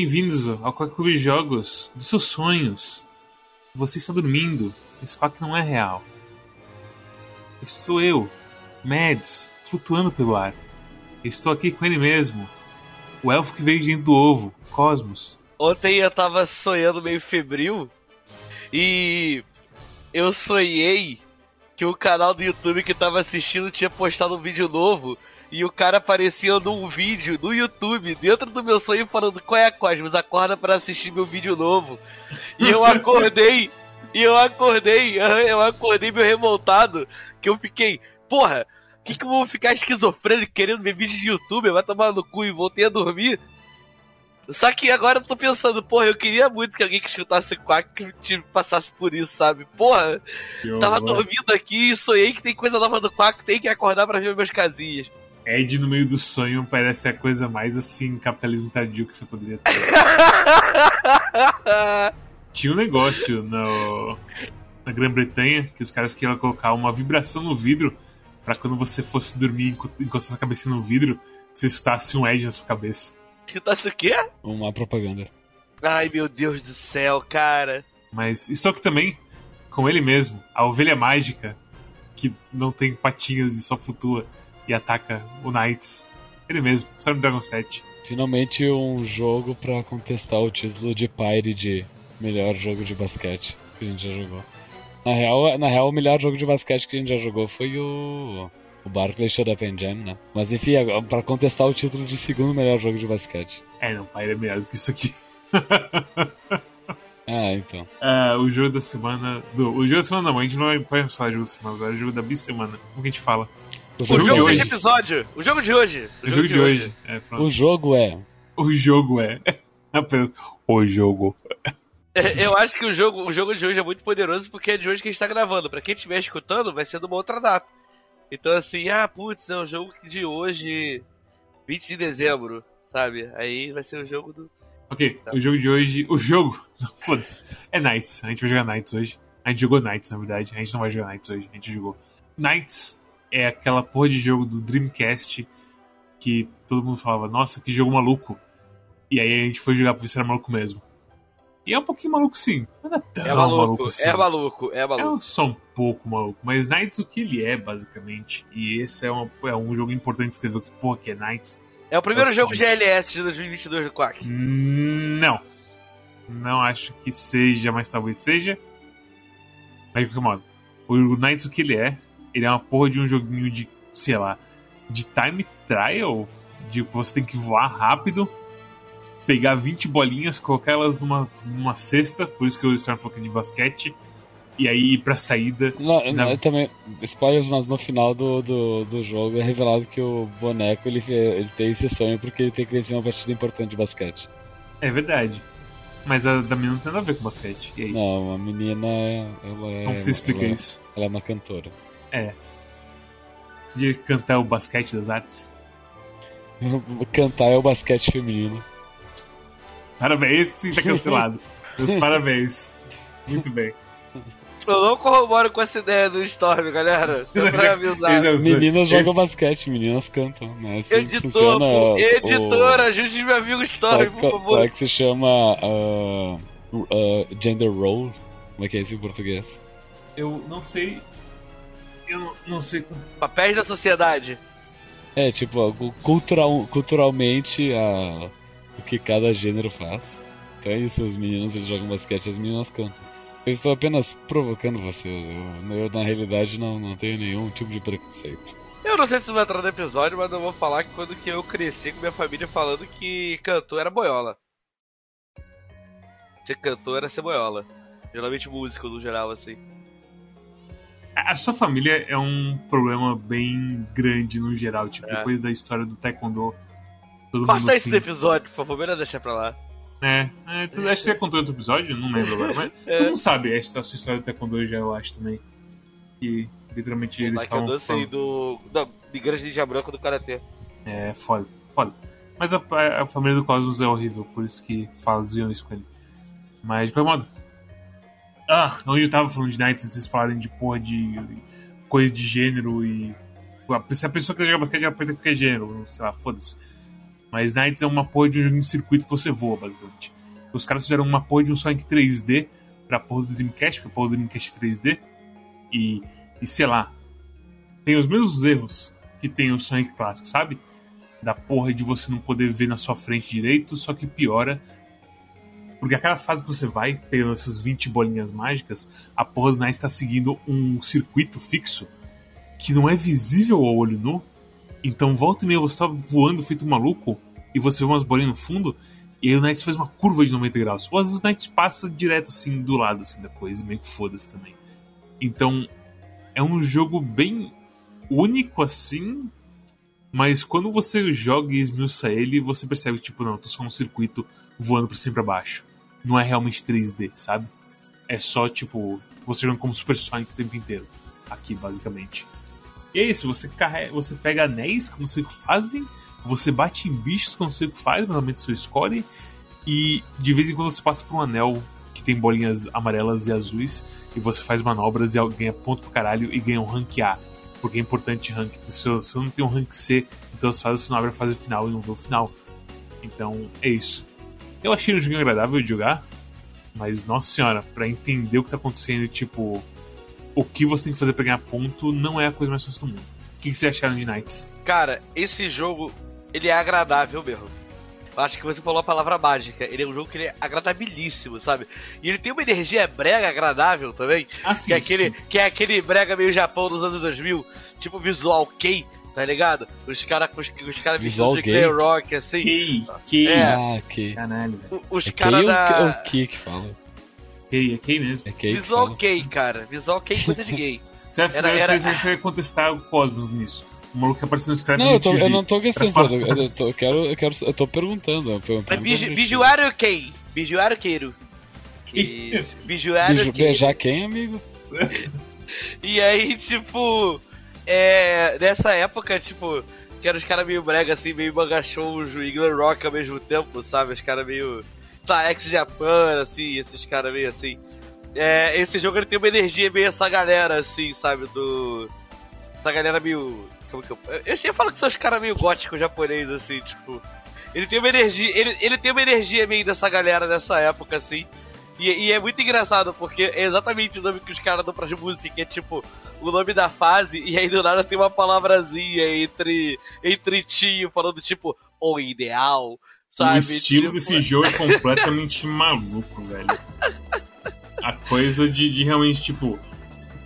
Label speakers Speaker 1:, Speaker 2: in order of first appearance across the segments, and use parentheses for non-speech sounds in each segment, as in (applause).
Speaker 1: Bem-vindos ao Quack Clube de Jogos dos seus sonhos. Você está dormindo. Esse Quack não é real. Esse sou eu, Mads, flutuando pelo ar. Estou aqui com ele mesmo, o elfo que veio dentro do ovo, Cosmos.
Speaker 2: Ontem eu tava sonhando meio febril e eu sonhei que o canal do YouTube que tava assistindo tinha postado um vídeo novo e o cara aparecia num vídeo no YouTube dentro do meu sonho falando qual é Cosmos, acorda para assistir meu vídeo novo. E eu acordei, e eu acordei, (laughs) eu acordei meio revoltado, que eu fiquei, porra, que, que eu vou ficar esquizofrênico querendo ver vídeo de YouTube? Vai tomar no cu e voltei a dormir. Só que agora eu tô pensando, porra, eu queria muito que alguém que escutasse Quack que passasse por isso, sabe? Porra, tava dormindo aqui e sonhei que tem coisa nova do Quack, tem que acordar para ver meus casinhas.
Speaker 1: Ed no meio do sonho parece a coisa mais assim, capitalismo tardio que você poderia ter. (laughs) Tinha um negócio no, na Grã-Bretanha que os caras queriam colocar uma vibração no vidro para quando você fosse dormir encostando a cabeça no vidro, você escutasse um Ed na sua cabeça.
Speaker 2: Escutasse o quê?
Speaker 3: Uma propaganda.
Speaker 2: Ai meu Deus do céu, cara.
Speaker 1: Mas estou aqui também com ele mesmo, a ovelha mágica, que não tem patinhas e só flutua e ataca o Knights. Ele mesmo, Storm Dragon 7.
Speaker 3: Finalmente um jogo para contestar o título de Pyre de melhor jogo de basquete que a gente já jogou. Na real, na real, o melhor jogo de basquete que a gente já jogou foi o, o Barclays Shut Up and Jam, né? Mas enfim, para contestar o título de segundo melhor jogo de basquete.
Speaker 1: É, não, Pyre é melhor do que isso aqui. (laughs)
Speaker 3: ah, então.
Speaker 1: É, o jogo da semana. Do, o jogo da semana não, a gente não vai falar de jogo da semana agora, é o jogo da bissemana. Como que a gente fala?
Speaker 2: O jogo, o jogo de hoje. episódio. O jogo de hoje.
Speaker 1: O, o jogo, jogo, de hoje. hoje.
Speaker 3: É, o jogo é.
Speaker 1: O jogo é. (laughs) Apenas o jogo.
Speaker 2: É, eu acho que o jogo, o jogo de hoje é muito poderoso porque é de hoje que a gente tá gravando. Pra quem estiver escutando, vai ser de uma outra data. Então, assim, ah, putz, é o jogo de hoje, 20 de dezembro, sabe? Aí vai ser o jogo do.
Speaker 1: Ok, tá. o jogo de hoje. O jogo. (laughs) Foda-se. É Knights. A gente vai jogar Knights hoje. A gente jogou Knights, na verdade. A gente não vai jogar Knights hoje. A gente jogou. Knights é aquela porra de jogo do Dreamcast que todo mundo falava, nossa, que jogo maluco. E aí a gente foi jogar pra ver se era maluco mesmo. E é um pouquinho maluco sim. Não é tão
Speaker 2: é maluco,
Speaker 1: maluco assim.
Speaker 2: É maluco, é maluco.
Speaker 1: É só um pouco maluco. Mas Knights o que ele é, basicamente. E esse é, uma, é um jogo importante escrever que porra que é Knights.
Speaker 2: É o primeiro é o jogo GLS de 2022 do Quack.
Speaker 1: Não. Não acho que seja, mas talvez seja. Mas de qualquer modo. O Knights o que ele é ele é uma porra de um joguinho de, sei lá, de time trial. De você tem que voar rápido, pegar 20 bolinhas, colocar elas numa, numa cesta, por isso que eu estou falando de basquete, e aí ir pra saída.
Speaker 3: Não, na... também, spoilers, mas no final do, do, do jogo é revelado que o boneco ele, ele tem esse sonho porque ele tem que vencer uma partida importante de basquete.
Speaker 1: É verdade. Mas a da menina não tem nada a ver com basquete.
Speaker 3: Não, a menina. Ela é,
Speaker 1: Como você explica
Speaker 3: ela,
Speaker 1: isso?
Speaker 3: Ela é uma cantora.
Speaker 1: É. Você devia cantar o basquete das artes? (laughs)
Speaker 3: Cantar é o basquete feminino.
Speaker 1: Parabéns, sim, tá cancelado. (laughs) Meus parabéns. Muito bem.
Speaker 2: Eu não corroboro com essa ideia do Storm, galera. Só pra avisar.
Speaker 3: Meninas jogam basquete, meninas cantam. Né? Assim
Speaker 2: Editor, funciona editora, o... ajude meu amigo Storm,
Speaker 3: qual, por favor. Como é que se chama uh, uh, gender role? Como é que é isso em português?
Speaker 1: Eu não sei eu não, não sei.
Speaker 2: Papéis da sociedade.
Speaker 3: É, tipo, cultural, culturalmente a, o que cada gênero faz. Então é isso, os meninos eles jogam basquete, as meninas cantam. Eu estou apenas provocando vocês. Eu, eu, na realidade não, não tenho nenhum tipo de preconceito.
Speaker 2: Eu não sei se vai entrar no episódio, mas eu vou falar que quando que eu cresci com minha família falando que cantor era boiola. Ser cantor era ser boiola. Geralmente músico no geral, assim.
Speaker 1: A sua família é um problema bem grande no geral. Tipo, é. depois da história do Taekwondo.
Speaker 2: Todo Corta mundo, assim... esse episódio, por favor, melhor deixar pra lá.
Speaker 1: É, é acho que você contou outro episódio, não lembro agora, mas (laughs) é. todo mundo sabe essa sua história do Taekwondo já, eu acho também. E literalmente eles falam.
Speaker 2: Taekwondo, sim, do. da Igreja Ninja Branca do Karatê.
Speaker 1: É, foda, foda. Mas a, a, família do Cosmos é horrível, por isso que faziam isso com ele. Mas de qualquer modo, ah, onde eu tava falando de Knights, vocês falarem de porra de coisa de gênero e. Se a pessoa quiser jogar basquete, ela ter qualquer gênero, sei lá, foda-se. Mas Knights é uma porra de um jogo de circuito que você voa, basicamente. Os caras fizeram uma porra de um Sonic 3D pra porra do Dreamcast, pra porra do Dreamcast 3D. E, e sei lá, tem os mesmos erros que tem o Sonic clássico, sabe? Da porra de você não poder ver na sua frente direito, só que piora. Porque a cada fase que você vai, pelas essas 20 bolinhas mágicas, a porra do Nice está seguindo um circuito fixo que não é visível ao olho nu. Então volta e meia você tá voando feito um maluco e você vê umas bolinhas no fundo e aí o Knights faz uma curva de 90 graus. Ou às vezes o Knights passa direto assim do lado assim, da coisa, meio que foda-se também. Então é um jogo bem único assim, mas quando você joga e esmiuça ele, você percebe que, tipo, não, tô só um circuito voando pra cima e pra baixo. Não é realmente 3D, sabe? É só, tipo, você jogando como Super Sonic o tempo inteiro. Aqui, basicamente. E é isso, você, carrega, você pega anéis que não sei o que fazem, você bate em bichos que não sei o que faz, mas aumenta seu score, e de vez em quando você passa por um anel que tem bolinhas amarelas e azuis, e você faz manobras e ganha ponto pro caralho e ganha um rank A. Porque é importante rank, se você não tem um rank C, então você faz, abre a fase final e não vê o final. Então é isso. Eu achei um jogo agradável de jogar, mas nossa senhora, para entender o que tá acontecendo, tipo, o que você tem que fazer pra ganhar ponto, não é a coisa mais fácil do mundo. O que, que vocês acharam de Knights?
Speaker 2: Cara, esse jogo, ele é agradável mesmo. Acho que você falou a palavra mágica. Ele é um jogo que ele é agradabilíssimo, sabe? E ele tem uma energia brega agradável também.
Speaker 1: Ah, sim,
Speaker 2: que, é aquele,
Speaker 1: sim.
Speaker 2: que é aquele brega meio Japão dos anos 2000. Tipo visual K, tá ligado? Os caras os, os cara
Speaker 3: Visual
Speaker 2: vestidos de
Speaker 3: gay?
Speaker 2: Clay Rock, assim.
Speaker 1: Key, Key.
Speaker 2: É.
Speaker 3: Ah, que.
Speaker 1: Caralho, velho.
Speaker 2: Os
Speaker 3: É Key
Speaker 2: caras
Speaker 3: ou
Speaker 2: da.
Speaker 3: ou que que fala?
Speaker 1: Key, é Key mesmo.
Speaker 3: É Key
Speaker 2: Visual. K, cara. Visual K é coisa de gay.
Speaker 1: Você vai,
Speaker 2: Era-
Speaker 1: você vai contestar o Cosmos nisso. O maluco que apareceu no Scrap
Speaker 3: Não, eu, tô, eu não tô questionando, eu, eu, tô, eu quero, eu quero, eu tô perguntando.
Speaker 2: Bijuário K. Bijuário Queiro. Que- (laughs) Bijuário
Speaker 3: beijar quem, amigo? (laughs)
Speaker 2: E aí, tipo, é. Nessa época, tipo, que eram os caras meio brega, assim, meio manga shoujo e glam rock ao mesmo tempo, sabe? Os caras meio. Tá, ex-Japan, assim, esses caras meio assim. É, esse jogo ele tem uma energia meio essa galera, assim, sabe? Do. Essa galera meio. Como que eu. Eu sempre falo que são os caras meio góticos japonês, assim, tipo. Ele tem uma energia. Ele, ele tem uma energia meio dessa galera dessa época, assim. E, e é muito engraçado, porque é exatamente o nome que os caras dão pras músicas, que é tipo o nome da fase, e aí do nada tem uma palavrazinha entre, entre tio, falando tipo, o ideal, sabe?
Speaker 1: O estilo
Speaker 2: Tipo,
Speaker 1: desse jogo é completamente (laughs) maluco, velho. A coisa de, de realmente, tipo.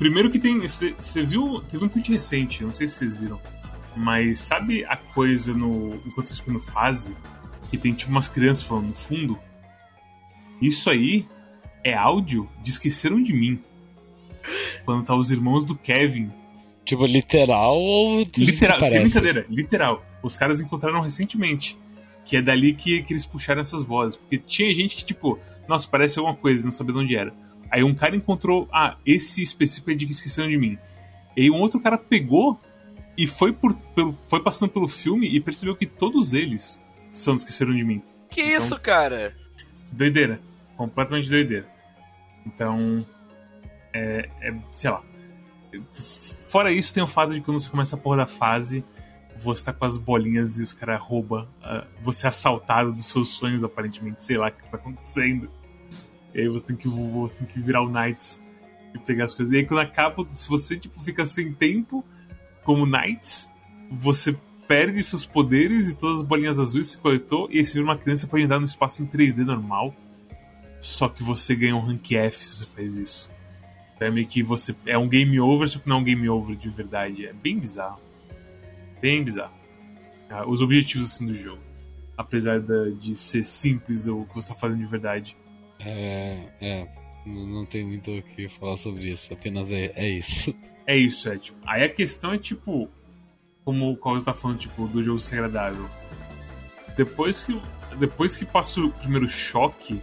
Speaker 1: Primeiro que tem. Você viu. Teve um tweet recente, não sei se vocês viram. Mas sabe a coisa no. Enquanto vocês ficam no fase, que tem tipo umas crianças falando no fundo? Isso aí é áudio de Esqueceram de Mim. Quando tá os irmãos do Kevin
Speaker 3: Tipo, literal ou.
Speaker 1: Literal, sem brincadeira, literal. Os caras encontraram recentemente. Que é dali que, que eles puxaram essas vozes. Porque tinha gente que, tipo, nossa, parece alguma coisa, não sabia de onde era. Aí um cara encontrou, ah, esse específico é de que esqueceram de mim. E aí um outro cara pegou e foi, por, pelo, foi passando pelo filme e percebeu que todos eles são esqueceram de mim.
Speaker 2: Que
Speaker 1: Então-
Speaker 2: isso, cara?
Speaker 1: Doideira. Completamente doideira. Então. É, é. Sei lá. Fora isso, tem o fato de que quando você começa a porra da fase, você tá com as bolinhas e os caras roubam. ah, você é assaltado dos seus sonhos, aparentemente. Sei lá o que tá acontecendo. E aí você tem que você tem que virar o Knights e pegar as coisas. E aí quando acaba, se você tipo, fica sem tempo, como Knights, você perde seus poderes e todas as bolinhas azuis você coletou, e aí vira uma criança pode andar no espaço em 3D normal. Só que você ganha um rank F se você faz isso. É meio que você. É um game over, só que não é um game over de verdade. É bem bizarro. Bem bizarro. Ah, os objetivos assim do jogo. Apesar de ser simples o que você tá fazendo de verdade.
Speaker 3: É, é. Não, tem muito o que falar sobre isso. Apenas é, é isso. (laughs)
Speaker 1: É isso, é tipo. Aí a questão é tipo. Como o Carlos tá falando, tipo, do jogo ser agradável. Depois que. Depois que passa o primeiro choque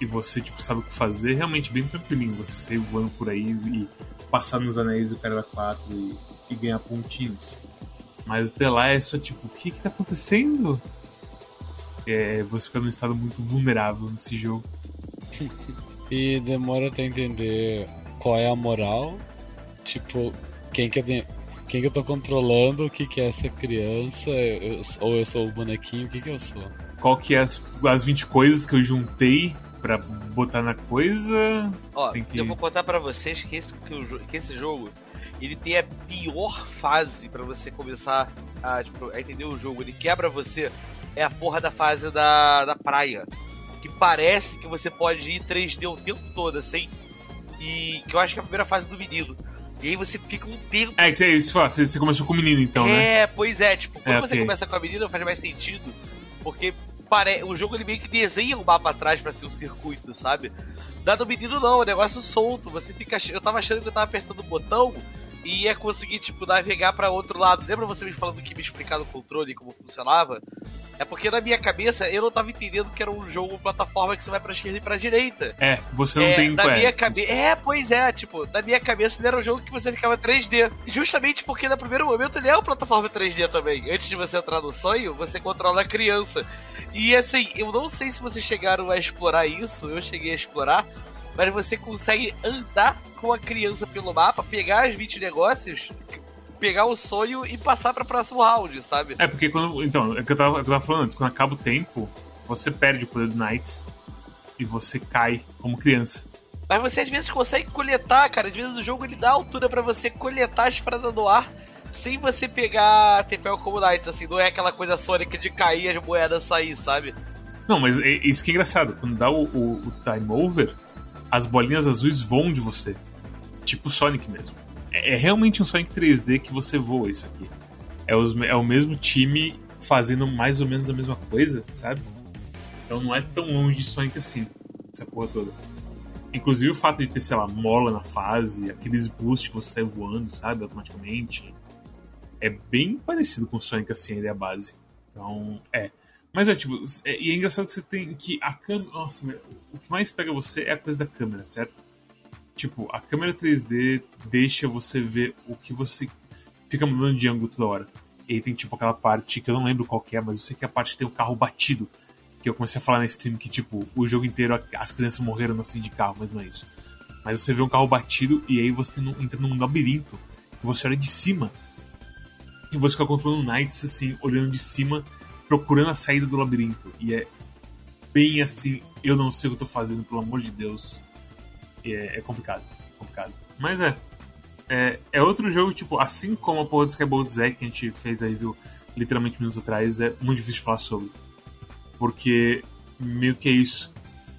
Speaker 1: e você, tipo, sabe o que fazer, é realmente bem tranquilinho. Você sair voando por aí e passar nos anéis do cara 4 e, e ganhar pontinhos. Mas até lá é só tipo, o que que tá acontecendo? É, você fica num estado muito vulnerável nesse jogo. (laughs)
Speaker 3: E demora até entender qual é a moral. Tipo, quem que é. de- quem que eu tô controlando, o que que é essa criança, eu- ou eu sou o bonequinho, o que que eu sou?
Speaker 1: Qual que é as, as 20 coisas que eu juntei pra botar na coisa?
Speaker 2: Ó,
Speaker 1: Tem que-
Speaker 2: eu vou contar pra vocês que esse, que, o que esse jogo ele tem a pior fase pra você começar a, tipo, a entender o jogo. Ele quebra você. É a porra da fase da, da praia. Que parece que você pode ir 3D o tempo todo, assim. E que eu acho que é a primeira fase do menino. E aí você fica um tempo.
Speaker 1: É, que isso, você, você começou com o menino então, né?
Speaker 2: é, pois é, tipo, quando
Speaker 1: É,
Speaker 2: você começa com a menina faz mais sentido. Porque pare... o jogo ele meio que desenha um mapa atrás pra ser um circuito, sabe? Dado menino não, é um negócio solto. Você fica. Eu tava achando que eu tava apertando o botão e ia conseguir, tipo, navegar pra outro lado. Lembra você me falando que me explicar no controle como funcionava? É porque na minha cabeça eu não tava entendendo que era um jogo plataforma que você vai pra esquerda e pra direita.
Speaker 1: É, você não
Speaker 2: É,
Speaker 1: tem.
Speaker 2: na minha cabeça. É, pois é, tipo, na minha cabeça ele era um jogo que você ficava 3D. Justamente porque no primeiro momento ele é uma plataforma 3D também. Antes de você entrar no sonho, você controla a criança. E assim, eu não sei se vocês chegaram a explorar isso, eu cheguei a explorar, mas você consegue andar com a criança pelo mapa, pegar as 20 negócios, pegar o sonho e passar pra próximo round, sabe?
Speaker 1: É, porque quando. Então, é o que eu tava, é o que eu tava falando antes, quando acaba o tempo, você perde o poder do Knights e você cai como criança.
Speaker 2: Mas você às vezes consegue coletar, cara. Às vezes o jogo ele dá altura pra você coletar as paradas no ar sem você pegar TPL como Knights, assim. Não é aquela coisa sônica de cair as moedas sair, sabe?
Speaker 1: Não, mas é- isso que é engraçado. Quando dá o, o, o time over, as bolinhas azuis voam de você. Tipo Sonic mesmo. É, é realmente um Sonic 3D que você voa isso aqui. É, os é o mesmo time fazendo mais ou menos a mesma coisa, sabe? Então não é tão longe de Sonic assim, essa porra toda. Inclusive o fato de ter, sei lá, mola na fase, aqueles boosts que você sai voando, sabe, automaticamente. É bem parecido com o Sonic assim, ele é a base. Então, é. Mas é tipo, é, e é engraçado que você tem que a câmera. Nossa, o que mais pega você é a coisa da câmera, certo? Tipo, a câmera 3D deixa você ver o que você fica mudando de ângulo toda hora. E aí tem tipo aquela parte que eu não lembro qual que é, mas eu sei que a parte tem o carro batido. Que eu comecei a falar na stream que, tipo, o jogo inteiro as crianças morreram acidente de carro, mas não é isso. Mas você vê um carro batido e aí você um- entra num labirinto você olha de cima. E você fica controlando Knights, assim, olhando de cima, procurando a saída do labirinto. E é bem assim, eu não sei o que eu tô fazendo, pelo amor de Deus. É, é complicado, complicado. Mas é, é. É outro jogo, tipo, assim como a porra do Skybound Zack que a gente fez aí, viu, literalmente minutos atrás, é muito difícil falar sobre. Porque meio que é isso.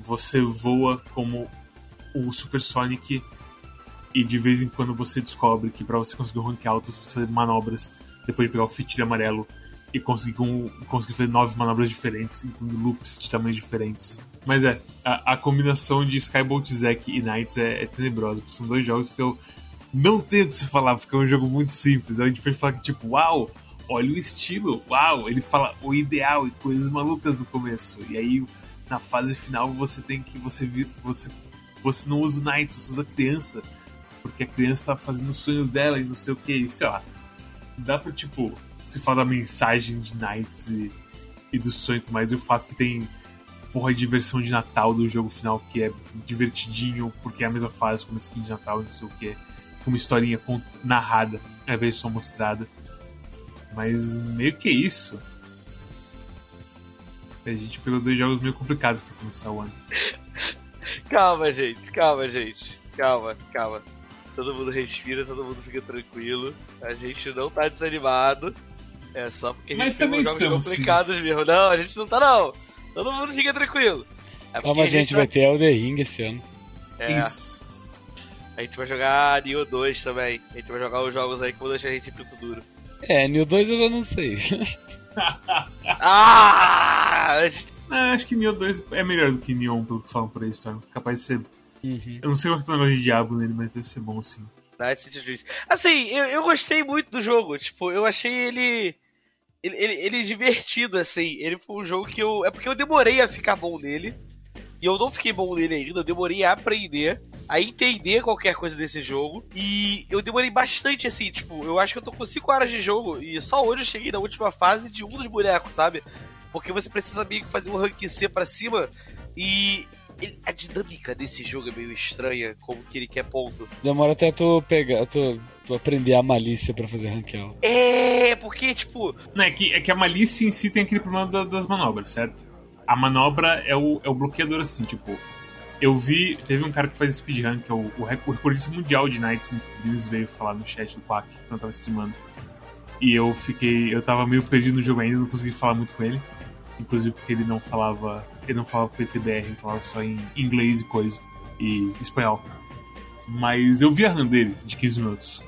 Speaker 1: Você voa como o Super Sonic e de vez em quando você descobre que pra você conseguir um rank alto, você precisa fazer manobras depois de pegar o fit amarelo e conseguir, conseguir fazer nove manobras diferentes, incluindo loops de tamanhos diferentes. Mas é, a, a combinação de Skybolt Zack e Knights é, é tenebrosa, porque são dois jogos que eu não tenho o que se falar, porque é um jogo muito simples. A gente pode falar que, tipo, uau, olha o estilo, uau, ele fala o ideal e coisas malucas no começo. E aí, na fase final, você tem que. Você, você, você não usa o Knights, você usa a criança. Porque a criança tá fazendo os sonhos dela e não sei o que, sei lá. Dá pra, tipo, se falar da mensagem de Knights e, e dos sonhos, mas e o fato que tem porra de versão de Natal do jogo final que é divertidinho, porque é a mesma fase como skin de Natal não sei o que, com uma historinha narrada, a versão mostrada. Mas meio que é isso. A gente pegou dois jogos meio complicados pra começar o ano.
Speaker 2: Calma, gente, calma, gente. Calma, calma. Todo mundo respira, todo mundo fica tranquilo. A gente não tá desanimado. É só porque a gente
Speaker 1: também
Speaker 2: jogos
Speaker 1: estamos,
Speaker 2: complicados mesmo. Não, a gente não tá não. Todo mundo fica tranquilo. É porque
Speaker 3: Calma,
Speaker 2: a
Speaker 3: gente,
Speaker 2: tá-
Speaker 3: vai ter Elder Ring esse ano.
Speaker 2: É,
Speaker 1: Isso.
Speaker 2: a gente vai jogar Neo 2 também. A gente vai jogar os jogos aí que vão deixar a gente em pico duro.
Speaker 3: É, New 2 eu já não sei. (laughs)
Speaker 2: Ah! Gente-
Speaker 1: Ah, acho que Neo 2 é melhor do que Neon, pelo que falam por aí, Storm. Capaz de ser.
Speaker 3: Uhum.
Speaker 1: Eu não sei qual que o negócio de diabo nele, mas deve ser bom sim.
Speaker 2: City Dreams. Assim, eu, eu gostei muito do jogo. Tipo, eu achei ele, ele, ele. ele divertido, assim. Ele foi um jogo que eu. É porque eu demorei a ficar bom nele. E eu não fiquei bom nele ainda. Eu demorei a aprender, a entender qualquer coisa desse jogo. E eu demorei bastante, assim. Tipo, eu acho que eu tô com 5 horas de jogo. E só hoje eu cheguei na última fase de um dos bonecos, sabe? Porque você precisa meio que fazer um rank C pra cima. E ele- a dinâmica desse jogo é meio estranha, como que ele quer ponto.
Speaker 3: Demora até tu pegar, tu, tu aprender a malícia pra fazer ranqueal.
Speaker 2: É, porque, tipo,
Speaker 1: Não, é que, é que a malícia em si tem aquele problema da- das manobras, certo? A manobra é o, é o bloqueador, assim, tipo. Eu vi. Teve um cara que faz speedrun, que é o, o recordista mundial de Nights Dreams, veio falar no chat do Quack, quando eu tava streamando. E eu fiquei. Eu tava meio perdido no jogo ainda, não consegui falar muito com ele. Inclusive porque ele não falava. Ele não falava PTBR, ele falava só em inglês e coisa. E espanhol. Mas eu vi a run dele de 15 minutos.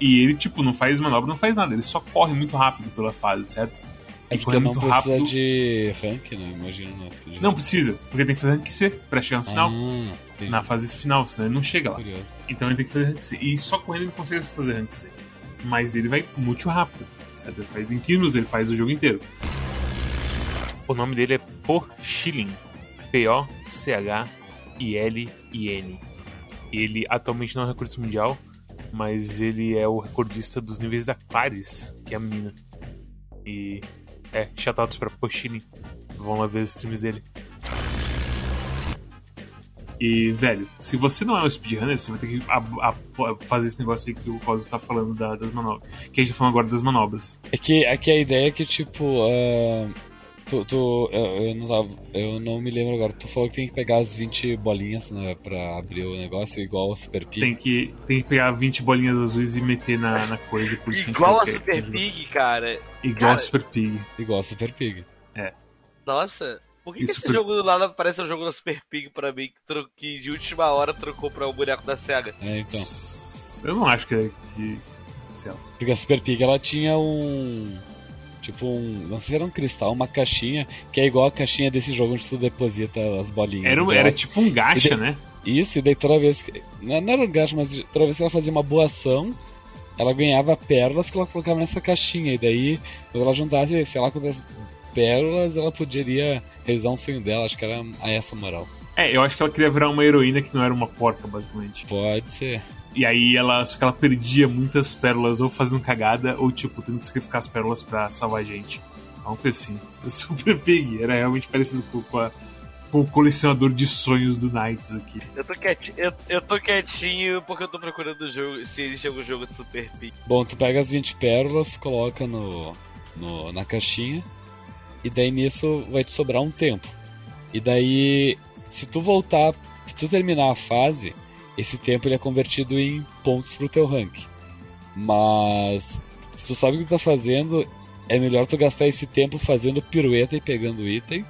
Speaker 1: E ele, tipo, não faz manobra, não faz nada. Ele só corre muito rápido pela fase, certo?
Speaker 3: É
Speaker 1: E
Speaker 3: porque
Speaker 1: corre
Speaker 3: não
Speaker 1: muito
Speaker 3: precisa
Speaker 1: rápido.
Speaker 3: de rank, né? Imagina speedrun.
Speaker 1: Não precisa, porque tem que fazer rank C pra chegar no final.
Speaker 3: Ah.
Speaker 1: Na fase final, senão ele não chega lá.
Speaker 3: Curioso.
Speaker 1: Então ele tem que fazer rank C. E só correndo ele consegue fazer rank C. Mas ele vai muito rápido. Certo? Ele faz em 15 minutos, ele faz o jogo inteiro. O nome dele é Porchilin. P-O-C-H-I-L-I-N. Ele atualmente não é recordista mundial, mas ele é o recordista dos níveis da Claris, que é a menina. E é, shoutouts pra Porchilin. Vão lá ver os streams dele. E, velho, se você não é um speedrunner, você vai ter que a- a- fazer esse negócio aí que o Cosmo tá falando da- das manobras. Que a gente tá falando agora das manobras.
Speaker 3: É que, é que a ideia é que, tipo, ah, tu, tu- eu, eu não tava, eu não me lembro agora, tu falou que tem que pegar as 20 bolinhas né, pra abrir o negócio, igual ao Super Pig.
Speaker 1: Tem que, tem que pegar 20 bolinhas azuis e meter na, na coisa. Por isso que
Speaker 2: igual a
Speaker 1: é-
Speaker 2: Super Pig, cara.
Speaker 1: Igual
Speaker 2: Cara,
Speaker 1: a Super Pig.
Speaker 3: Igual ao Super Pig.
Speaker 2: Nossa, por que, que esse jogo do nada parece um jogo da Super Pig pra mim, que, tro- que de última hora trocou pra o boneco da SEGA?
Speaker 3: É, então.
Speaker 1: Eu não acho que é. Que.
Speaker 3: Porque a Super Pig, ela tinha um... Tipo um... Não sei se era um cristal, uma caixinha, que é igual a caixinha desse jogo onde tu deposita as bolinhas.
Speaker 1: Era, era tipo um gacha,
Speaker 3: de-
Speaker 1: né?
Speaker 3: Isso, e daí toda vez que. Não era um gasto, mas toda vez que ela fazia uma boa ação, ela ganhava pérolas que ela colocava nessa caixinha. E daí, quando ela juntasse, sei lá quantas pérolas, ela poderia realizar um sonho dela. Acho que era a essa moral.
Speaker 1: É, eu acho que ela queria virar uma heroína que não era uma porca, basicamente.
Speaker 3: Pode ser.
Speaker 1: E aí ela. Só que ela perdia muitas pérolas ou fazendo cagada, ou tipo, tendo que sacrificar as pérolas pra salvar a gente. Uma coisa assim. (laughs) Super Pig, era realmente parecido com, com, a- com o colecionador de sonhos do Knights aqui.
Speaker 2: Eu tô, quietinho, eu, eu tô quietinho porque eu tô procurando o jogo, se existe algum jogo de Super Pig.
Speaker 3: Bom, tu pega as 20 pérolas, coloca no, no- na caixinha, e daí nisso vai te sobrar um tempo. E daí, se tu voltar, se tu terminar a fase, esse tempo ele é convertido em pontos pro teu rank. Mas, se tu sabe o que tu tá fazendo, é melhor tu gastar esse tempo fazendo pirueta e pegando item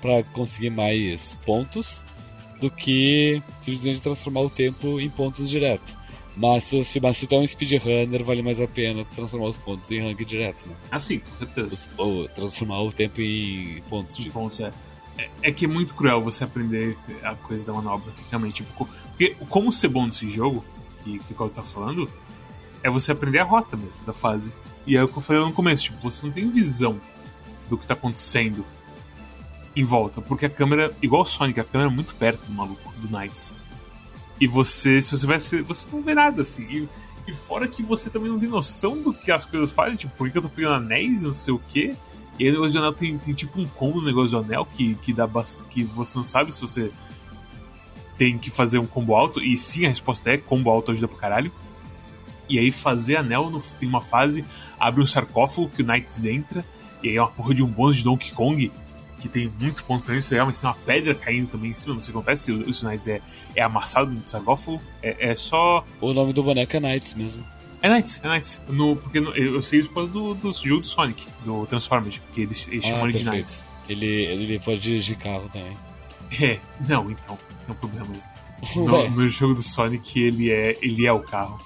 Speaker 3: pra conseguir mais pontos do que simplesmente transformar o tempo em pontos direto. Mas se, mas se tu é um speedrunner, vale mais a pena transformar os pontos em rank direto, né?
Speaker 1: Assim, com certeza.
Speaker 3: Ou transformar o tempo em pontos
Speaker 1: de
Speaker 3: de.
Speaker 1: pontos, é. É- É que é muito cruel você aprender a coisa da manobra, realmente. Tipo, porque como ser bom nesse jogo, que, que o Cosmo tá falando, é você aprender a rota mesmo, da fase. E é o que eu falei no começo, tipo, você não tem visão do que tá acontecendo em volta. Porque a câmera, igual o Sonic, a câmera é muito perto do maluco, do Knights. E você, se você vai ser, você não vê nada, assim. E, e fora que você também não tem noção do que as coisas fazem, tipo, por que eu tô pegando anéis, não sei o quê. E o negócio de anel tem, tem tipo um combo no negócio de anel que, que dá que você não sabe se você tem que fazer um combo alto. E sim, a resposta é combo alto ajuda pra caralho. E aí fazer anel no- tem uma fase, abre um sarcófago que o Knights entra, e aí é uma porra de um bônus de Donkey Kong, que tem muito ponto também, isso é, mas tem uma pedra caindo também em cima, não sei o que acontece, se o, se o Knights é, é amassado no sarcófago, é, é só
Speaker 3: O nome do boneco é Knights mesmo.
Speaker 1: É Knights, é Knights. No, porque no- eu sei isso por causa do, do jogo do Sonic, do Transformers, porque eles, eles
Speaker 3: Ah,
Speaker 1: chamam ele de. Knights.
Speaker 3: Ele, ele pode dirigir carro também.
Speaker 1: É, não, então, tem um problema. (laughs) No, no jogo do Sonic, ele é, ele é o carro.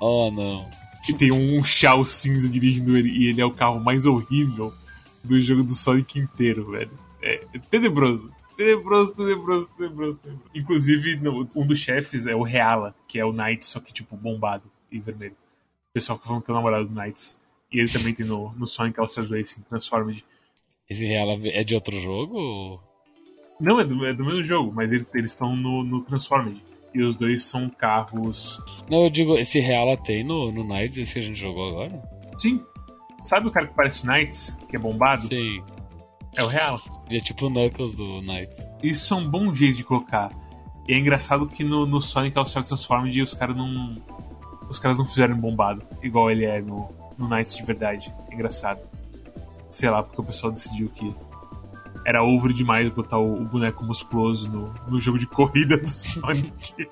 Speaker 3: Oh não.
Speaker 1: E tem um Shao cinza dirigindo ele, e ele é o carro mais horrível do jogo do Sonic inteiro, velho. É tenebroso. Tenebroso, tenebroso, tenebroso, tenebroso. Inclusive, no- um dos chefes é o Reala, que é o Knight, só que tipo bombado e vermelho. O pessoal que que é o namorado do Knights. E ele também tem no, no Sonic All-Stars Racing, Transformed.
Speaker 3: Esse real é de outro jogo?
Speaker 1: Não, é do, é do mesmo jogo, mas ele- eles estão no, no Transformed. E os dois são carros.
Speaker 3: Não, eu digo, esse real tem no, no Knights, esse que a gente jogou agora?
Speaker 1: Sim. Sabe o cara que parece Knights, que é bombado?
Speaker 3: Sei.
Speaker 1: É o Reala.
Speaker 3: Ele é tipo o Knuckles do Knights.
Speaker 1: Isso é um bom jeito de colocar. E é engraçado que no, no Sonic All-Star Transformed os caras não. Os caras não fizeram bombado, igual ele é no, no Knights de verdade. É engraçado. Sei lá, porque o pessoal decidiu que era over demais botar o, o boneco musculoso no, no jogo de (laughs) corrida do Sonic.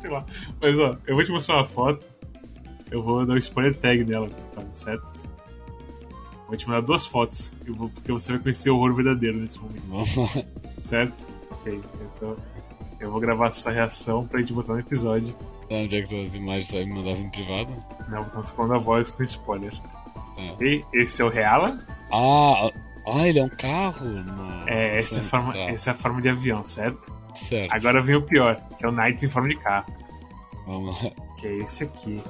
Speaker 1: Sei lá. Mas ó, eu vou te mostrar uma foto. Eu vou dar o um spoiler tag nela, certo? Vou te mandar duas fotos, vou, porque você vai conhecer o horror verdadeiro nesse momento. (laughs) certo? Ok, então eu vou gravar a sua reação pra gente botar no episódio.
Speaker 3: Tá, onde é que as imagens me mandar em privado?
Speaker 1: Não, estamos falando a voz com spoiler. É. E esse é o Reala.
Speaker 3: Ah, ah, ele é um carro? Não,
Speaker 1: é, essa é, a forma, essa é a forma de avião, certo?
Speaker 3: Certo.
Speaker 1: Agora vem o pior, que é o Knights em forma de carro.
Speaker 3: Vamos lá.
Speaker 1: Que é esse aqui.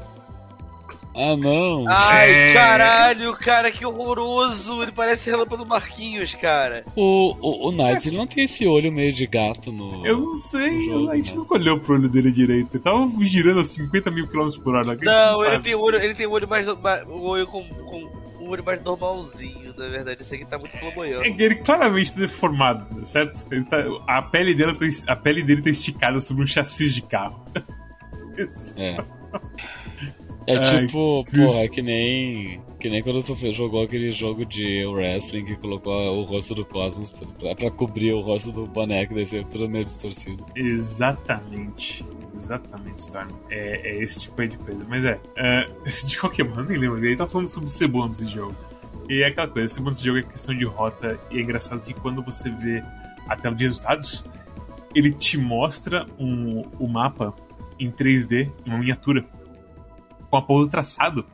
Speaker 3: Ah, não.
Speaker 2: Ai, é... caralho, cara, que horroroso. Ele parece Relâmpago Marquinhos, cara.
Speaker 3: O, o, o ele não tem esse olho meio de gato no.
Speaker 1: Eu não sei, jogo, a gente né? nunca olhou pro olho dele direito. Ele tava girando a 50 mil km por hora.
Speaker 2: Não, não ele, tem olho, ele tem o olho mais. O olho com, com um olho mais normalzinho, na verdade. Esse aqui tá muito flamboyante.
Speaker 1: É que ele claramente tá deformado, certo? Ele tá, a, pele dele tá, a pele dele tá esticada sobre um chassi de carro. (laughs)
Speaker 3: É. É Ai, tipo, porra, é que nem. Que nem quando tu jogou aquele jogo de wrestling que colocou o rosto do Cosmos pra, pra cobrir o rosto do boneco, daí ser tudo meio distorcido.
Speaker 1: Exatamente. Exatamente, Storm. É, é, esse tipo aí de coisa. Mas é, uh, (laughs) de qualquer maneira, nem lembro. Ele tá falando sobre ser bom nesse jogo. E é aquela coisa, ser bom nesse jogo é questão de rota. E é engraçado que quando você vê a tela de resultados, ele te mostra um, o mapa em 3D, em uma miniatura com a porra do traçado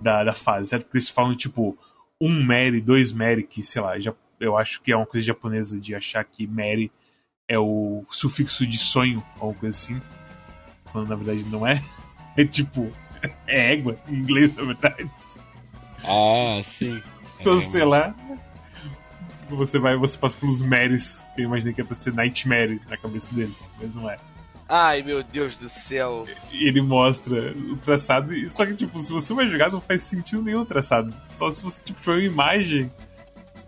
Speaker 1: da, da fase, certo? Porque eles falam, tipo, um Mary, dois Mary, que, sei lá, já, eu acho que é uma coisa japonesa de achar que Mary é o sufixo de sonho, ou coisa assim. Quando na verdade não é. (laughs) É tipo, é égua, em inglês, na verdade.
Speaker 3: Ah, sim.
Speaker 1: Então, é. sei lá. Você vai, você passa pelos Marys, que eu imaginei que ia ser Nightmare na cabeça deles, mas não é.
Speaker 2: Ai, meu Deus do céu.
Speaker 1: Ele mostra o traçado, só que, tipo, se você vai jogar, não faz sentido nenhum o traçado. Só se você, tipo, tiver uma imagem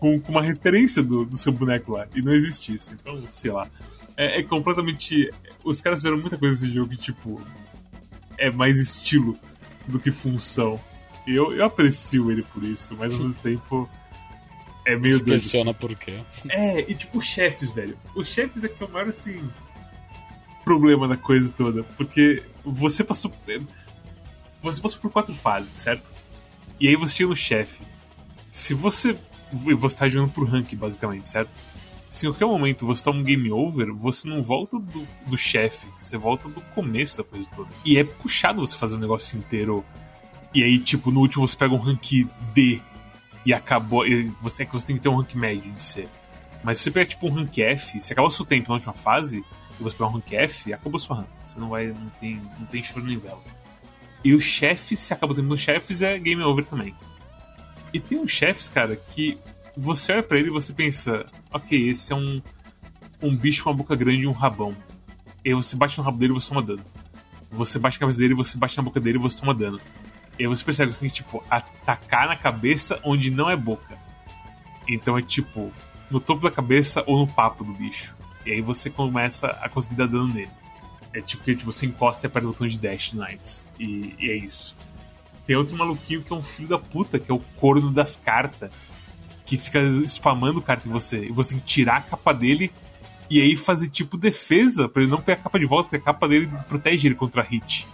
Speaker 1: com, com uma referência do, do, seu boneco lá. E não existe isso. Então, sei lá. É, é, completamente. Os caras fizeram muita coisa nesse jogo que, tipo, é mais estilo do que função. E eu, eu aprecio ele por isso, mas ao mesmo tempo. É meio
Speaker 3: doido. questiona assim. por quê.
Speaker 1: É, e tipo, chefes, velho. Os chefes é que eu maior assim problema da coisa toda. Porque você passou. Você passou por quatro fases, certo? E aí você chega no chefe. Se você. Você tá jogando por rank, basicamente, certo? Se em qualquer momento você toma um game over, você não volta do, do chefe, você volta do começo da coisa toda. E é puxado você fazer o negócio inteiro. E aí, tipo, no último você pega um rank D e acabou. E você, é que você tem que ter um rank médio de C. Mas se você pega tipo um rank F, se acabar o seu tempo na última fase, e você pegar um rank F, acabou sua rank. Você não vai. não tem, não tem choro nem vela. E os chefes, se acaba tendo chefes, é game over também. E tem uns chefes, cara, que você olha pra ele e você pensa, ok, esse é um, um bicho com uma boca grande e um rabão. E aí você bate no rabo dele e você toma dano. Você bate na cabeça dele, você bate na boca dele e você toma dano. E aí você percebe que você tem que, tipo, atacar na cabeça onde não é boca. Então é tipo, no topo da cabeça ou no papo do bicho. E aí você começa a conseguir dar dano nele. É tipo que você encosta e aperta o botão de dash do Knights. E, e, é isso. Tem outro maluquinho que é um filho da puta, que é o corno das cartas. Que fica spamando carta em você. E você tem que tirar a capa dele e aí fazer tipo defesa para ele não pegar a capa de volta, porque a capa dele protege ele contra hit.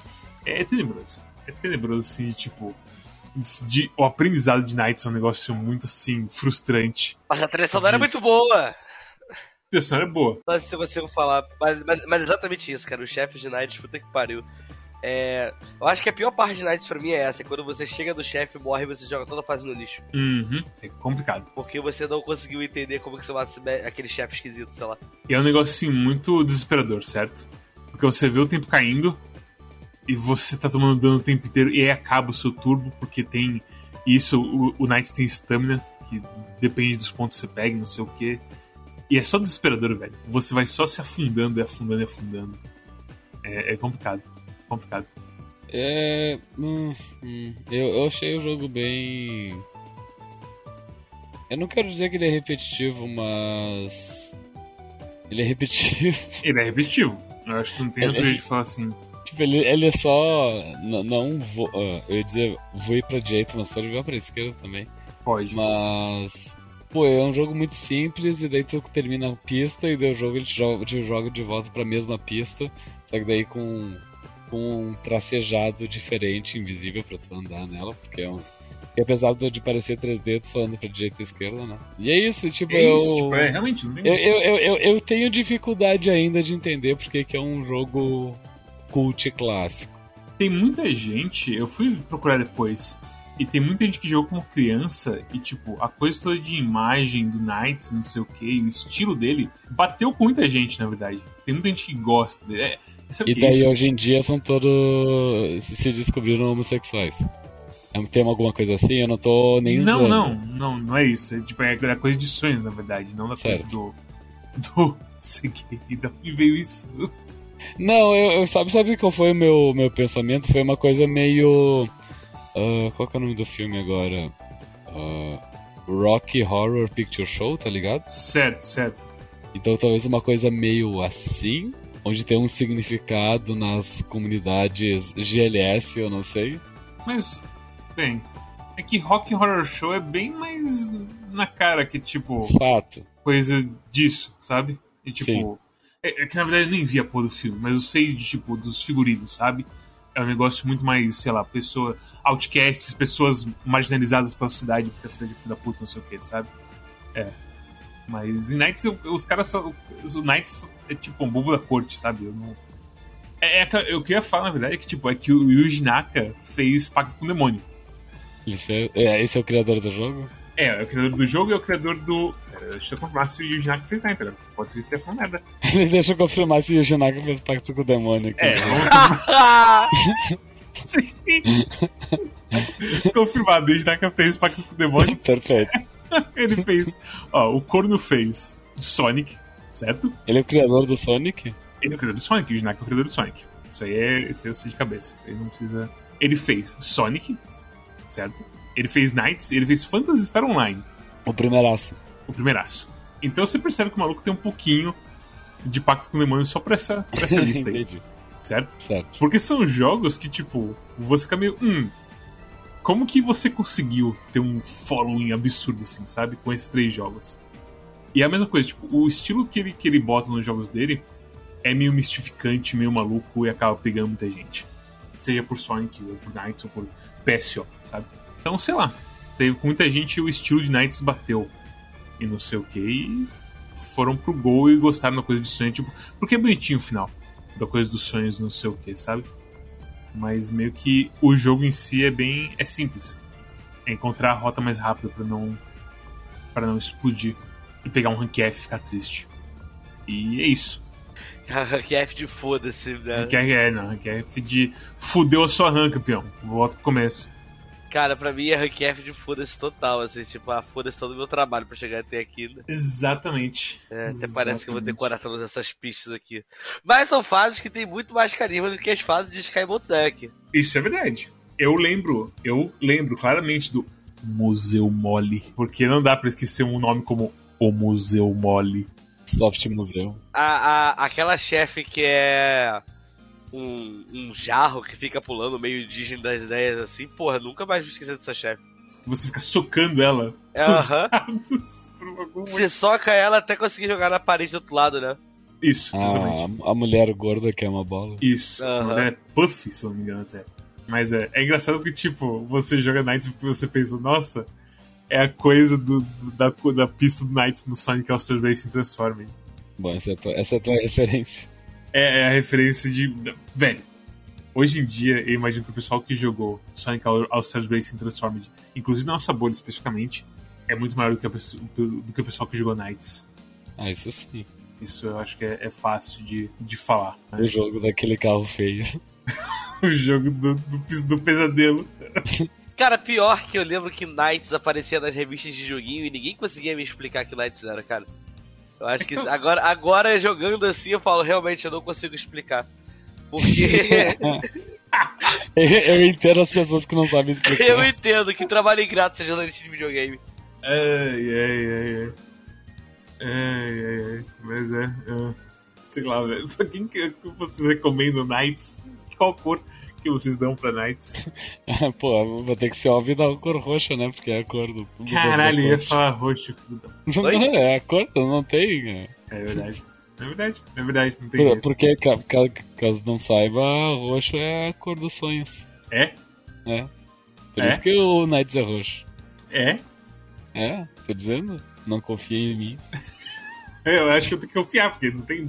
Speaker 1: É, é tenebroso. É tenebroso, assim, de, tipo. De, o aprendizado de Knights é um negócio muito assim, frustrante.
Speaker 2: Mas a trilha sonora de... é muito boa!
Speaker 1: A é boa.
Speaker 2: Mas se você não falar. Mas, mas, mas, exatamente isso, cara. O chefe de Knights, puta que pariu. É, eu acho que a pior parte de Knights pra mim é essa: é quando você chega do chefe, morre e você joga toda a fase no lixo.
Speaker 1: Uhum. É complicado.
Speaker 2: Porque você não conseguiu entender como que você mata aquele chefe esquisito, sei lá.
Speaker 1: E é um negócio assim muito desesperador, certo? Porque você vê o tempo caindo e você tá tomando dano o tempo inteiro e aí acaba o seu turbo, porque tem isso, o, o Knights tem stamina, que depende dos pontos que você pega, não sei o que. E é só desesperador, velho. Você vai só se afundando e afundando e afundando. É, é complicado. Complicado.
Speaker 3: É. Hum, hum, eu, eu achei o jogo bem. Eu não quero dizer que ele é repetitivo, mas. Ele é repetitivo. (laughs)
Speaker 1: Ele é repetitivo. Eu acho que não tem
Speaker 3: Ele-
Speaker 1: outro jeito de falar assim.
Speaker 3: Tipo, ele, ele é só. n- Não vou. ah, eu ia dizer voe pra direita, mas pode voar pra esquerda também.
Speaker 1: Pode.
Speaker 3: Mas. Pô, é um jogo muito simples e daí tu termina a pista e daí o jogo ele te joga, te joga de volta pra mesma pista, só que daí com, com um tracejado diferente, invisível pra tu andar nela, porque é um. E apesar de parecer 3D, tu só anda pra direita e esquerda, né? E é isso, tipo,
Speaker 1: É isso,
Speaker 3: eu,
Speaker 1: tipo, é, realmente, não tem
Speaker 3: eu, eu, eu, eu, eu tenho dificuldade ainda de entender porque que é um jogo cult clássico.
Speaker 1: Tem muita gente, eu fui procurar depois, e tem muita gente que jogou como criança, e tipo, a coisa toda de imagem do Knights, não sei o que, o estilo dele, bateu com muita gente, na verdade. Tem muita gente que gosta dele. É, sabe
Speaker 3: E
Speaker 1: é
Speaker 3: daí
Speaker 1: isso?
Speaker 3: hoje em dia são todos. se descobriram homossexuais. É um- Tem alguma coisa assim? Eu não tô nem
Speaker 1: Não,
Speaker 3: usando.
Speaker 1: não, não, não é isso. É, tipo, é da coisa de sonhos, na verdade, não da coisa
Speaker 3: Certo.
Speaker 1: do. Do. (laughs) Sei que, da onde veio isso?
Speaker 3: Não, eu, eu- sabe, sabe qual foi o meu, meu pensamento? Foi uma coisa meio. Ah, qual que é o nome do filme agora? Ah, Rocky Horror Picture Show, tá ligado?
Speaker 1: Certo, certo.
Speaker 3: Então talvez uma coisa meio assim, onde tem um significado nas comunidades GLS, eu não sei.
Speaker 1: Mas, bem, é que Rock Horror Show é bem mais na cara que, tipo,
Speaker 3: Fato.
Speaker 1: coisa disso, sabe? E tipo.
Speaker 3: Sim.
Speaker 1: É, é que na verdade eu nem vi a porra do filme, mas eu sei de, tipo, dos figurinos, sabe? É um negócio muito mais, sei lá, pessoa. Outcasts, pessoas marginalizadas pela cidade, porque a cidade é filho da puta, não sei o que, sabe? É. Mas em Knights, os caras são. O Knights é tipo um bobo da corte, sabe? Eu não. É, é, eu queria falar, na verdade, é que, tipo, é que o Yuji Naka fez pacto com o demônio.
Speaker 3: Ele fez... é, esse é o criador do jogo?
Speaker 1: É, é o criador do jogo e é o criador do. Pera, deixa eu confirmar se o Yuji Naka fez Knights, né? Pode ser que você falando merda. (laughs)
Speaker 3: Deixa eu confirmar se o Jinaka fez pacto com o demônio aqui.
Speaker 1: É, (laughs) vamos (laughs) Sim. Confirmado, o Naka fez pacto com o demônio.
Speaker 3: Perfeito.
Speaker 1: Ele fez. Ó, o Corno fez Sonic, certo?
Speaker 3: Ele é o criador do Sonic?
Speaker 1: Ele é o criador do Sonic, o Naka é o criador do Sonic. Isso aí é. Isso aí eu sei de cabeça. Isso aí não precisa. Ele fez Sonic, certo? Ele fez Knights, ele fez Phantasy Star Online,
Speaker 3: O primeiraço.
Speaker 1: o primeiraço. Então você percebe que o maluco tem um pouquinho de pacto com o demônio só pra essa, pra essa (laughs) lista aí,
Speaker 3: Entendi.
Speaker 1: certo?
Speaker 3: Certo.
Speaker 1: Porque são jogos que, tipo, você fica meio. Hum. Como que você conseguiu ter um following absurdo assim, sabe? Com esses três jogos. E é a mesma coisa, tipo, o estilo que ele, que ele bota nos jogos dele é meio mistificante, meio maluco e acaba pegando muita gente. Seja por Sonic, ou por Knights, ou por PSO, sabe? Então, sei lá. Teve muita gente o estilo de Knights bateu. E não sei o que. E foram pro gol e gostaram da coisa de sonho. Tipo, porque é bonitinho o final da coisa dos sonhos, não sei o que, sabe? Mas meio que o jogo em si é bem. é simples. É encontrar a rota mais rápida pra não. para não explodir. E pegar um rank F e ficar triste. E é isso. (laughs)
Speaker 2: que F de foda-se, né?
Speaker 1: Rank F é, não. Rank F de. fudeu a sua rank, campeão. Volta pro começo.
Speaker 2: Cara, pra mim é rank F de foda-se total, assim, tipo, ah, foda-se todo o meu trabalho pra chegar até aqui, né?
Speaker 1: Exatamente.
Speaker 2: É, até parece que eu vou
Speaker 1: Exatamente.
Speaker 2: decorar todas essas pistas aqui. Mas são fases que tem muito mais carisma do que as fases de Skybolt Deck.
Speaker 1: Isso é verdade. Eu lembro, eu lembro claramente do Museu Mole. Porque não dá pra esquecer um nome como o Museu Mole.
Speaker 3: Soft Museu.
Speaker 2: A, a, aquela chefe que é um, um jarro que fica pulando meio indígena das ideias assim, porra, nunca mais vou esquecer dessa chefe.
Speaker 1: Você fica socando ela
Speaker 2: Aham.
Speaker 1: lados por algum
Speaker 2: Você soca ela até conseguir jogar na parede do outro lado, né?
Speaker 1: Isso, exatamente.
Speaker 3: Ah, a mulher gorda que é uma bola.
Speaker 1: Isso. O nome é Puff, se eu não me engano até. Mas é, é engraçado porque, tipo, você joga Knights porque você pensa, nossa, é a coisa do, do- da, da pista do Knights no Sonic All-Stars Racing Transformed.
Speaker 3: Bom, essa é, a tua, essa é a tua (laughs) referência.
Speaker 1: É, é a referência de. Velho, hoje em dia eu imagino que o pessoal que jogou Sonic All- All-Stars Racing Transformed, inclusive na nossa bolha especificamente, é muito maior do que, a pessoa- do, do que o pessoal que jogou Knights.
Speaker 3: Ah, isso sim.
Speaker 1: Isso eu acho que é, é fácil de, de falar. né?
Speaker 3: O jogo daquele carro feio. (laughs)
Speaker 1: O jogo do, do, do pesadelo. (laughs)
Speaker 2: Cara, pior que eu lembro que Knights aparecia nas revistas de joguinho e ninguém conseguia me explicar que Knights era, cara. Eu acho que agora, agora jogando assim eu falo, realmente eu não consigo explicar. Porque (laughs)
Speaker 3: eu entendo as pessoas que não sabem explicar.
Speaker 2: eu entendo que trabalho ingrato seja jornalista de videogame.
Speaker 1: Ai, ai, ai, ai. Ai, ai, ai. Mas é. é, sei lá, velho. Pra (laughs) quem que, que vocês recomendam Knights? Qual cor que vocês dão pra Knights? (laughs)
Speaker 3: Pô, vou ter que ser óbvio da cor roxa, né? Porque é a cor do. do
Speaker 1: Caralho, ia falar roxo.
Speaker 3: Não, é a cor, não tem. é.
Speaker 1: É verdade. É verdade, é verdade, não tem
Speaker 3: Por- porque, ca- ca- caso não saiba, roxo é a cor dos sonhos.
Speaker 1: É?
Speaker 3: né? Por
Speaker 1: É?
Speaker 3: isso que o Knights é roxo.
Speaker 1: É?
Speaker 3: É, tô dizendo. Não confia em mim. (laughs)
Speaker 1: Eu acho que eu tenho que confiar, porque não tem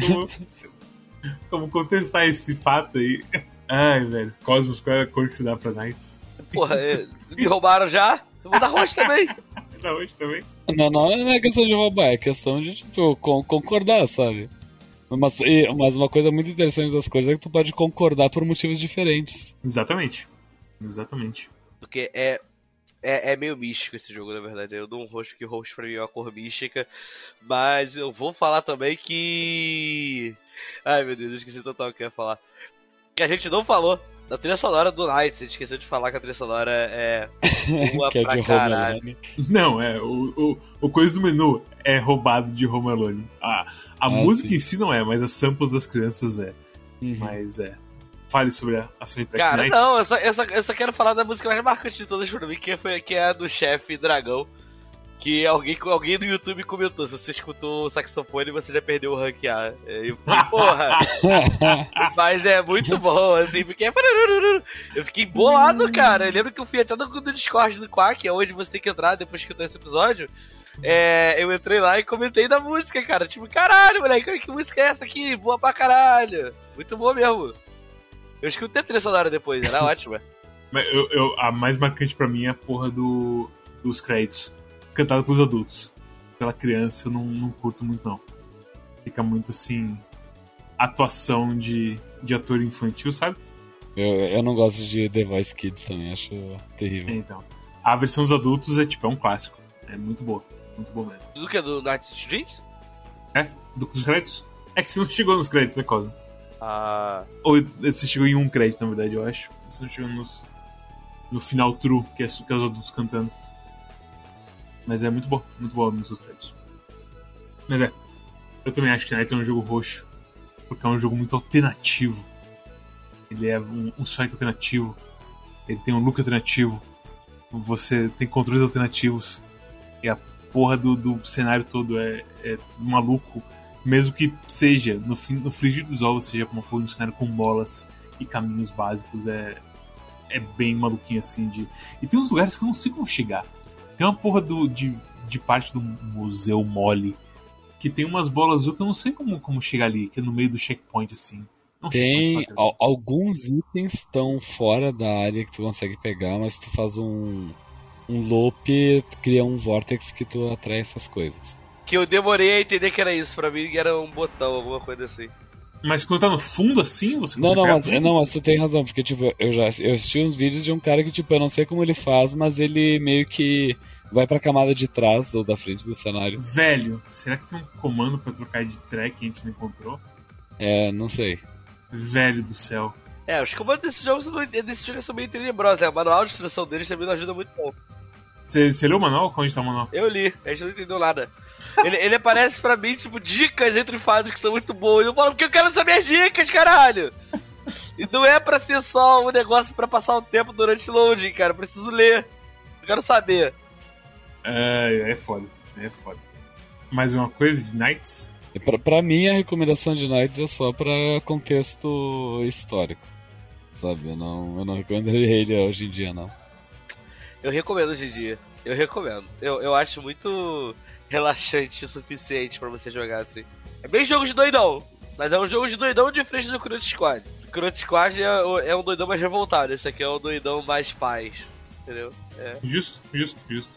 Speaker 1: como, como (laughs) contestar esse fato aí. Ai, velho. Cosmos, qual é a cor que se dá pra Knights?
Speaker 2: Porra, é, me roubaram já? Eu vou dar roxo também. (laughs)
Speaker 1: Da hoje também.
Speaker 3: Não, não, não é questão de roubar, é questão de, tipo, con- concordar, sabe? Mas, e- mas uma coisa muito interessante das coisas é que tu pode concordar por motivos diferentes.
Speaker 1: Exatamente. Exatamente.
Speaker 2: Porque é, é, é meio místico esse jogo, na verdade. Eu dou um roxo que roxo pra mim é uma cor mística. Mas eu vou falar também que. Ai meu Deus, eu esqueci total o que eu ia falar. Que a gente não falou da trilha sonora do Nights. A gente esqueceu de falar que a trilha sonora é (laughs) boa
Speaker 3: que é
Speaker 2: pra
Speaker 3: de
Speaker 2: caralho.
Speaker 3: Home Alone.
Speaker 1: Não, é. O, o, o coisa do menu é roubado de Home Alone. A, a
Speaker 3: Ah,
Speaker 1: música
Speaker 3: sim.
Speaker 1: em si não é, mas as samples das crianças é.
Speaker 3: Uhum.
Speaker 1: Mas é. Fale sobre a, a soundtrack
Speaker 2: Cara,
Speaker 1: Knights.
Speaker 2: não, eu só, eu, só, eu só quero falar da música mais marcante de todas pra mim, que, foi, que é a do chefe Dragão. Que alguém, alguém no YouTube comentou: se você escutou o saxofone, você já perdeu o ranquear. E, porra, (laughs) mas é muito bom, assim, porque é. Eu fiquei bolado, cara. Eu lembro que eu fui até no, no Discord do Quack, é onde você tem que entrar depois que eu esse episódio. É, eu entrei lá e comentei da música, cara. Tipo, caralho, moleque, que música é essa aqui? Boa pra caralho. Muito boa mesmo. Eu escutei a trilha sonora depois, era (laughs) ótima.
Speaker 1: Eu, eu- a mais marcante pra mim é a porra do, dos créditos. Cantado pelos adultos. Pela criança eu não, não curto muito, não. Fica muito assim. Atuação de, de ator infantil, sabe?
Speaker 3: eu, eu não gosto de The Voice Kids também, acho terrível.
Speaker 1: Então. A versão dos adultos é tipo, é um clássico. É muito boa. Muito boa mesmo.
Speaker 2: Do que? Do Night Dreams?
Speaker 1: É? Do, dos créditos? É que você não chegou nos créditos, né, Cosmo?
Speaker 2: Ah.
Speaker 1: Ou você chegou em um crédito, na verdade, eu acho. Você não chegou nos, no final true, que é, que é os adultos cantando. Mas é muito bom, muito bom nos créditos. Mas é, eu também acho que Knights é um jogo roxo, porque é um jogo muito alternativo. Ele é um, um alternativo, ele tem um look alternativo, você tem controles alternativos, e a porra do, do cenário todo é, é maluco, mesmo que seja, no, fim, no frigir dos ovos, seja uma porra de um cenário com bolas e caminhos básicos, é, é bem maluquinho assim. De... E tem uns lugares que eu não sei como chegar. Tem uma porra do, de, de parte do Museu Mole que tem umas bolas azul que eu não sei como, como chegar ali, que é no meio do checkpoint assim. Não
Speaker 3: Tem al- alguns itens estão fora da área que tu consegue pegar, mas tu faz um um loop, cria um vortex que tu atrai essas coisas.
Speaker 2: Que eu demorei a entender que era isso. Pra mim era um botão, alguma coisa assim.
Speaker 1: Mas quando tá no fundo assim, você
Speaker 3: Não,
Speaker 1: consegue
Speaker 3: não, mas, não, mas tu tem razão, porque tipo, eu já eu assisti uns vídeos de um cara que tipo, eu não sei como ele faz, mas ele meio que vai pra camada de trás ou da frente do cenário.
Speaker 1: Velho, será que tem um comando pra trocar de track que a gente não encontrou?
Speaker 3: É, não sei.
Speaker 1: Velho do céu.
Speaker 2: É, os comandos desse jogo, são, desse jogo são meio tenebrosos, né? O manual de instrução deles também não ajuda muito, não.
Speaker 1: Você, você leu o manual? Onde tá o manual?
Speaker 2: Eu li, a gente não entendeu nada. Ele, ele aparece pra mim, tipo, dicas entre fases que são muito boas. Eu falo, porque eu quero saber as dicas, caralho! E não é pra ser só um negócio pra passar o tempo durante loading, cara. Eu preciso ler. Eu quero saber.
Speaker 1: É, é foda. É foda. Mais uma coisa de Knights?
Speaker 3: Pra, pra mim, a recomendação de Knights é só pra contexto histórico. Sabe? Eu não, eu não recomendaria ele hoje em dia, não.
Speaker 2: Eu recomendo hoje em dia. Eu recomendo. Eu, eu acho muito relaxante o suficiente pra você jogar assim. É bem jogo de doidão, mas é um jogo de doidão de frente do Chrono Squad. O Chrono Squad é, é um doidão mais revoltado, esse aqui é um doidão mais paz. Entendeu? É,
Speaker 1: Justo, justo, justo.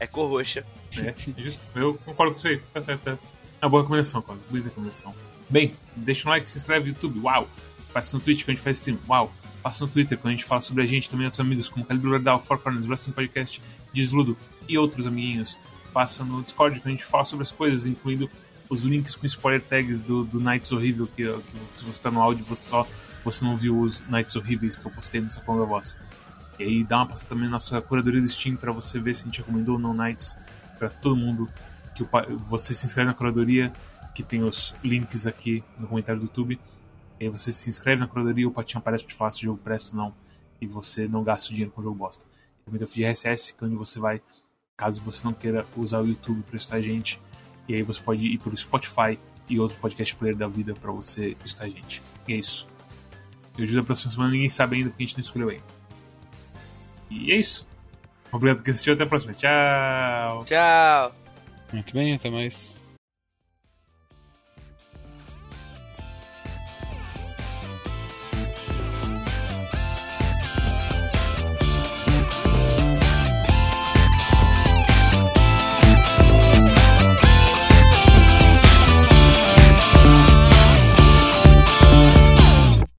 Speaker 2: é cor roxa.
Speaker 1: É, (laughs) justo. Eu concordo com isso aí. Tá certo, tá. É uma boa recomendação, Cláudio. Bonita recomendação. Bem, deixa um like, se inscreve no YouTube. Uau! Passa no Twitch quando a gente faz stream. Uau! Passa no Twitter quando a gente fala sobre a gente, também outros amigos, como Calibre Verdal, Four Corners, Wrestling Podcast, Desludo e outros amiguinhos. Passa no Discord quando a gente fala sobre as coisas, incluindo os links com spoiler tags do, do Nights Horrível, que, que se você tá no áudio, você só você não viu os Nights Horríveis que eu postei no Sapão da Voz. E aí dá uma passada também na nossa curadoria do Steam para você ver se a gente recomendou ou não Nights para todo mundo. que Você se inscreve na curadoria, que tem os links aqui no comentário do YouTube. E aí você se inscreve na curadoria, o patinho aparece para te falar se o jogo presta ou não. E você não gasta o dinheiro com o jogo bosta. Também tem o feed RSS, que é onde você vai, caso você não queira usar o YouTube para escutar a gente. E aí você pode ir pelo Spotify e outro podcast player da vida para você escutar a gente. E é isso. Eu ajudo a próxima semana, ninguém sabe ainda porque a gente não escolheu ainda. E é isso. Obrigado por assistiu, até a próxima. Tchau.
Speaker 2: Tchau.
Speaker 3: Muito bem, até mais.